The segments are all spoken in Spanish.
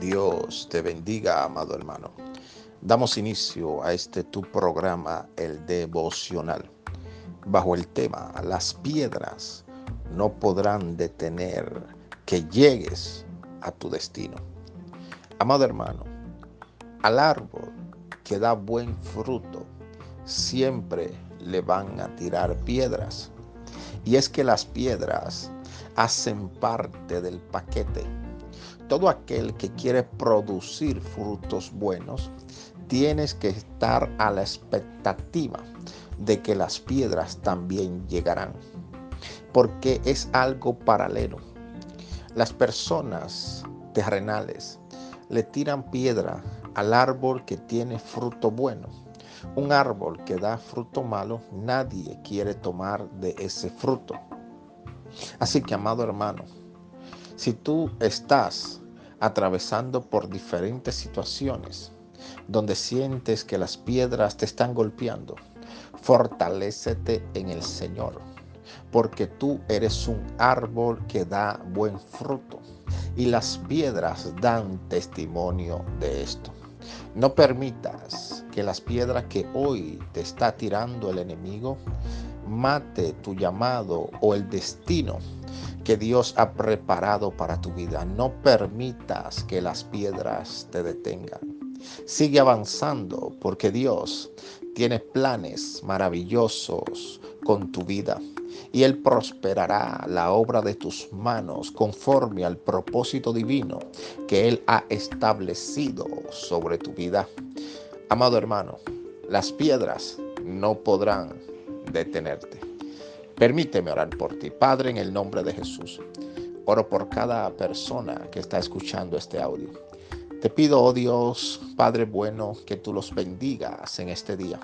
Dios te bendiga, amado hermano. Damos inicio a este tu programa, el devocional, bajo el tema Las piedras no podrán detener que llegues a tu destino. Amado hermano, al árbol que da buen fruto, siempre le van a tirar piedras. Y es que las piedras hacen parte del paquete todo aquel que quiere producir frutos buenos, tienes que estar a la expectativa de que las piedras también llegarán, porque es algo paralelo. Las personas terrenales le tiran piedra al árbol que tiene fruto bueno. Un árbol que da fruto malo, nadie quiere tomar de ese fruto. Así que, amado hermano, si tú estás atravesando por diferentes situaciones donde sientes que las piedras te están golpeando, fortalécete en el Señor, porque tú eres un árbol que da buen fruto y las piedras dan testimonio de esto. No permitas que las piedras que hoy te está tirando el enemigo mate tu llamado o el destino que Dios ha preparado para tu vida. No permitas que las piedras te detengan. Sigue avanzando porque Dios tiene planes maravillosos con tu vida y Él prosperará la obra de tus manos conforme al propósito divino que Él ha establecido sobre tu vida. Amado hermano, las piedras no podrán detenerte. Permíteme orar por ti, Padre, en el nombre de Jesús. Oro por cada persona que está escuchando este audio. Te pido, oh Dios, Padre bueno, que tú los bendigas en este día,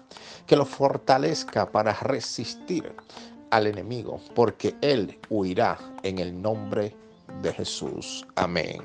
que los fortalezca para resistir al enemigo, porque él huirá en el nombre de Jesús. Amén.